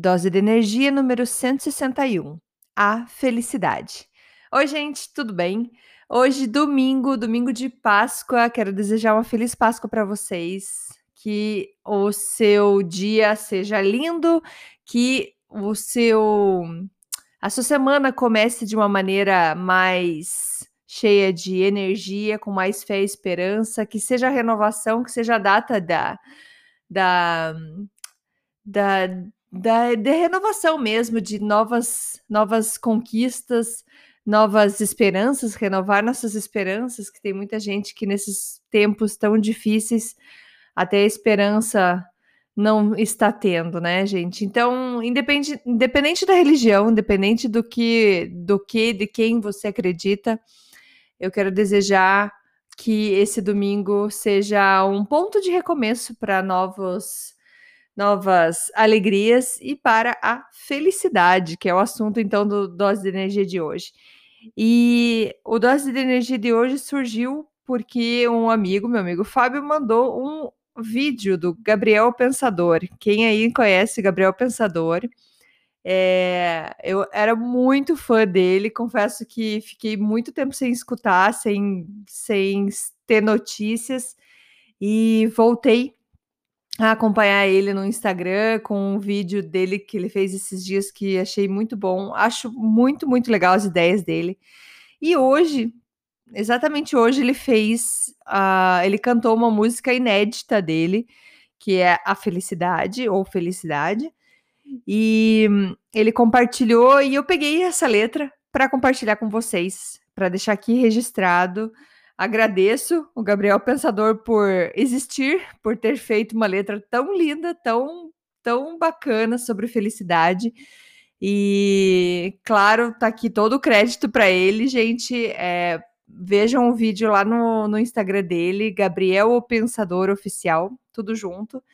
Dose de energia número 161. A felicidade. Oi, gente, tudo bem? Hoje, domingo, domingo de Páscoa. Quero desejar uma feliz Páscoa para vocês. Que o seu dia seja lindo, que o seu a sua semana comece de uma maneira mais cheia de energia, com mais fé e esperança, que seja a renovação, que seja a data da da, da da, de renovação mesmo, de novas, novas conquistas, novas esperanças, renovar nossas esperanças, que tem muita gente que nesses tempos tão difíceis até a esperança não está tendo, né, gente? Então, independente, independente da religião, independente do que, do que, de quem você acredita, eu quero desejar que esse domingo seja um ponto de recomeço para novos novas alegrias e para a felicidade, que é o assunto então do Dose de Energia de hoje. E o Dose de Energia de hoje surgiu porque um amigo, meu amigo Fábio, mandou um vídeo do Gabriel Pensador. Quem aí conhece Gabriel Pensador? É, eu era muito fã dele, confesso que fiquei muito tempo sem escutar, sem, sem ter notícias, e voltei a acompanhar ele no Instagram com um vídeo dele que ele fez esses dias que achei muito bom. Acho muito, muito legal as ideias dele. E hoje, exatamente hoje, ele fez, uh, ele cantou uma música inédita dele, que é A Felicidade ou Felicidade. E ele compartilhou e eu peguei essa letra para compartilhar com vocês, para deixar aqui registrado Agradeço o Gabriel Pensador por existir, por ter feito uma letra tão linda, tão, tão bacana sobre felicidade. E, claro, tá aqui todo o crédito para ele, gente. É, vejam o vídeo lá no, no Instagram dele, Gabriel o Pensador Oficial, tudo junto.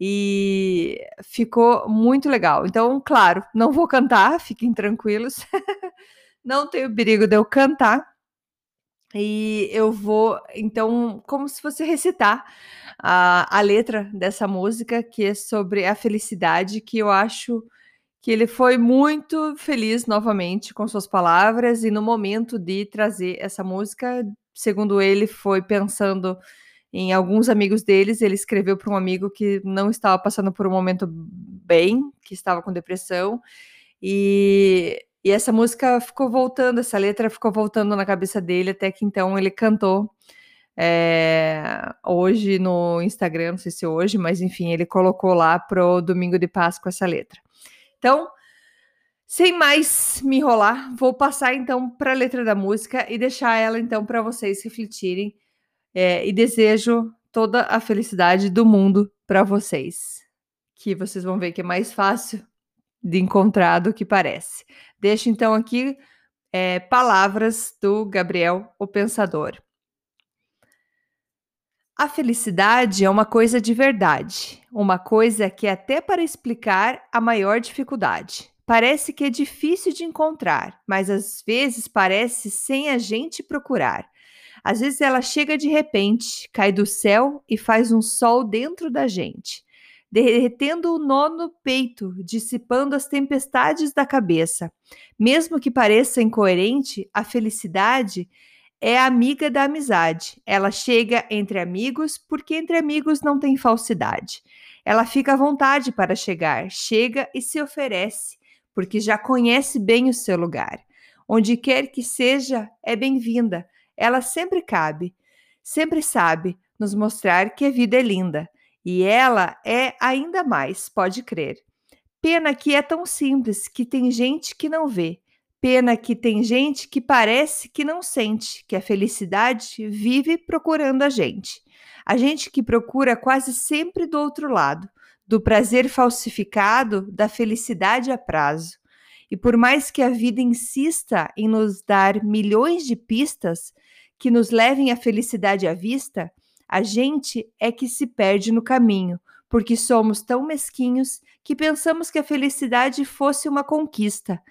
E ficou muito legal. Então, claro, não vou cantar, fiquem tranquilos. não tenho perigo de eu cantar, e eu vou, então, como se fosse recitar a, a letra dessa música, que é sobre a felicidade, que eu acho que ele foi muito feliz novamente com suas palavras e no momento de trazer essa música, segundo ele, foi pensando em alguns amigos deles. Ele escreveu para um amigo que não estava passando por um momento bem, que estava com depressão, e e essa música ficou voltando, essa letra ficou voltando na cabeça dele, até que então ele cantou é, hoje no Instagram, não sei se hoje, mas enfim, ele colocou lá pro domingo de Páscoa essa letra. Então, sem mais me enrolar, vou passar então para a letra da música e deixar ela então para vocês refletirem. É, e desejo toda a felicidade do mundo para vocês. Que vocês vão ver que é mais fácil de encontrar do que parece. Deixo então aqui é, palavras do Gabriel, o Pensador. A felicidade é uma coisa de verdade, uma coisa que, até para explicar, a maior dificuldade. Parece que é difícil de encontrar, mas às vezes parece sem a gente procurar. Às vezes ela chega de repente, cai do céu e faz um sol dentro da gente derretendo o nó no peito, dissipando as tempestades da cabeça. Mesmo que pareça incoerente, a felicidade é amiga da amizade. Ela chega entre amigos porque entre amigos não tem falsidade. Ela fica à vontade para chegar, chega e se oferece, porque já conhece bem o seu lugar. Onde quer que seja, é bem-vinda. Ela sempre cabe, sempre sabe nos mostrar que a vida é linda. E ela é ainda mais, pode crer. Pena que é tão simples que tem gente que não vê. Pena que tem gente que parece que não sente que a felicidade vive procurando a gente. A gente que procura quase sempre do outro lado, do prazer falsificado, da felicidade a prazo. E por mais que a vida insista em nos dar milhões de pistas que nos levem à felicidade à vista, a gente é que se perde no caminho, porque somos tão mesquinhos que pensamos que a felicidade fosse uma conquista,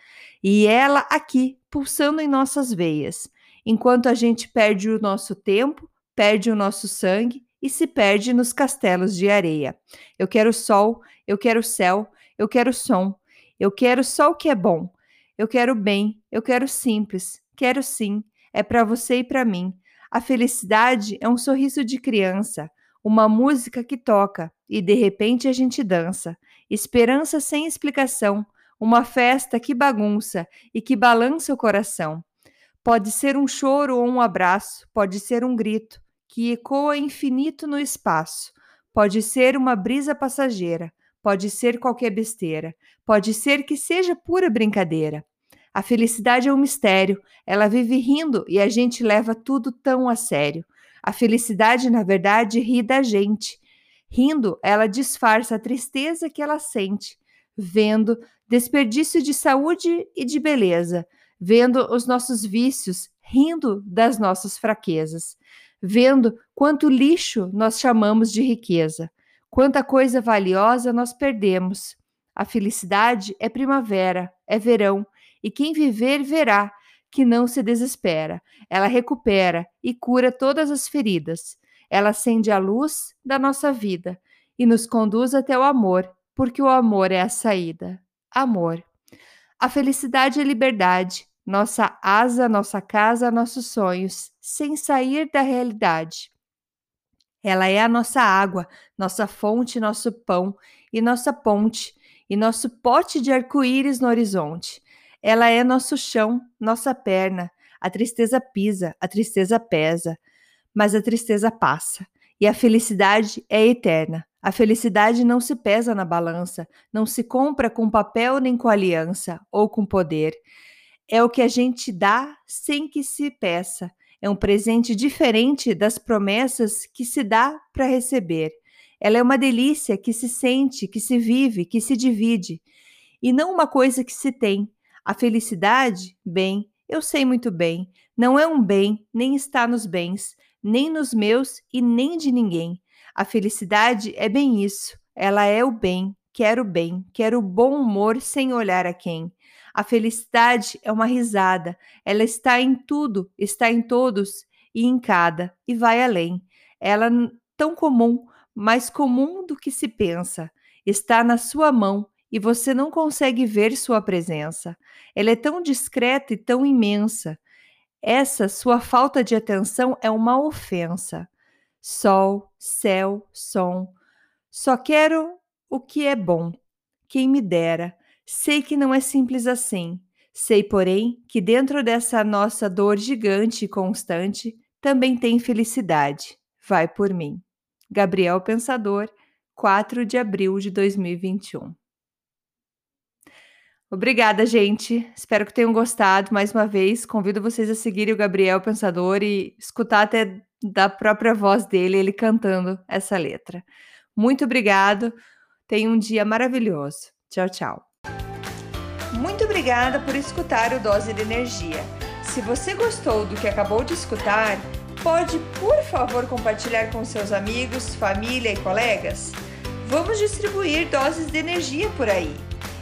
e ela aqui, pulsando em nossas veias, enquanto a gente perde o nosso tempo, perde o nosso sangue e se perde nos castelos de areia. Eu quero sol, eu quero céu, eu quero som, eu quero só o que é bom. Eu quero bem, eu quero simples, quero sim, é para você e para mim. A felicidade é um sorriso de criança, uma música que toca e de repente a gente dança. Esperança sem explicação, uma festa que bagunça e que balança o coração. Pode ser um choro ou um abraço, pode ser um grito, que ecoa infinito no espaço. Pode ser uma brisa passageira, pode ser qualquer besteira, pode ser que seja pura brincadeira. A felicidade é um mistério, ela vive rindo e a gente leva tudo tão a sério. A felicidade, na verdade, ri da gente. Rindo, ela disfarça a tristeza que ela sente, vendo desperdício de saúde e de beleza, vendo os nossos vícios, rindo das nossas fraquezas vendo quanto lixo nós chamamos de riqueza, quanta coisa valiosa nós perdemos. A felicidade é primavera, é verão, e quem viver verá que não se desespera. Ela recupera e cura todas as feridas. Ela acende a luz da nossa vida e nos conduz até o amor, porque o amor é a saída. Amor. A felicidade é liberdade, nossa asa, nossa casa, nossos sonhos, sem sair da realidade. Ela é a nossa água, nossa fonte, nosso pão e nossa ponte, e nosso pote de arco-íris no horizonte. Ela é nosso chão, nossa perna. A tristeza pisa, a tristeza pesa, mas a tristeza passa. E a felicidade é eterna. A felicidade não se pesa na balança, não se compra com papel nem com aliança ou com poder é o que a gente dá sem que se peça. É um presente diferente das promessas que se dá para receber. Ela é uma delícia que se sente, que se vive, que se divide, e não uma coisa que se tem. A felicidade, bem, eu sei muito bem, não é um bem, nem está nos bens, nem nos meus e nem de ninguém. A felicidade é bem isso, ela é o bem, quero o bem, quero o bom humor sem olhar a quem. A felicidade é uma risada, ela está em tudo, está em todos e em cada, e vai além. Ela tão comum, mais comum do que se pensa, está na sua mão e você não consegue ver sua presença. Ela é tão discreta e tão imensa. Essa sua falta de atenção é uma ofensa. Sol, céu, som. Só quero o que é bom. Quem me dera Sei que não é simples assim. Sei, porém, que dentro dessa nossa dor gigante e constante também tem felicidade. Vai por mim. Gabriel Pensador, 4 de abril de 2021. Obrigada, gente. Espero que tenham gostado. Mais uma vez, convido vocês a seguirem o Gabriel Pensador e escutar até da própria voz dele, ele cantando essa letra. Muito obrigado. Tenha um dia maravilhoso. Tchau, tchau. Muito obrigada por escutar o Dose de Energia. Se você gostou do que acabou de escutar, pode, por favor, compartilhar com seus amigos, família e colegas? Vamos distribuir doses de energia por aí.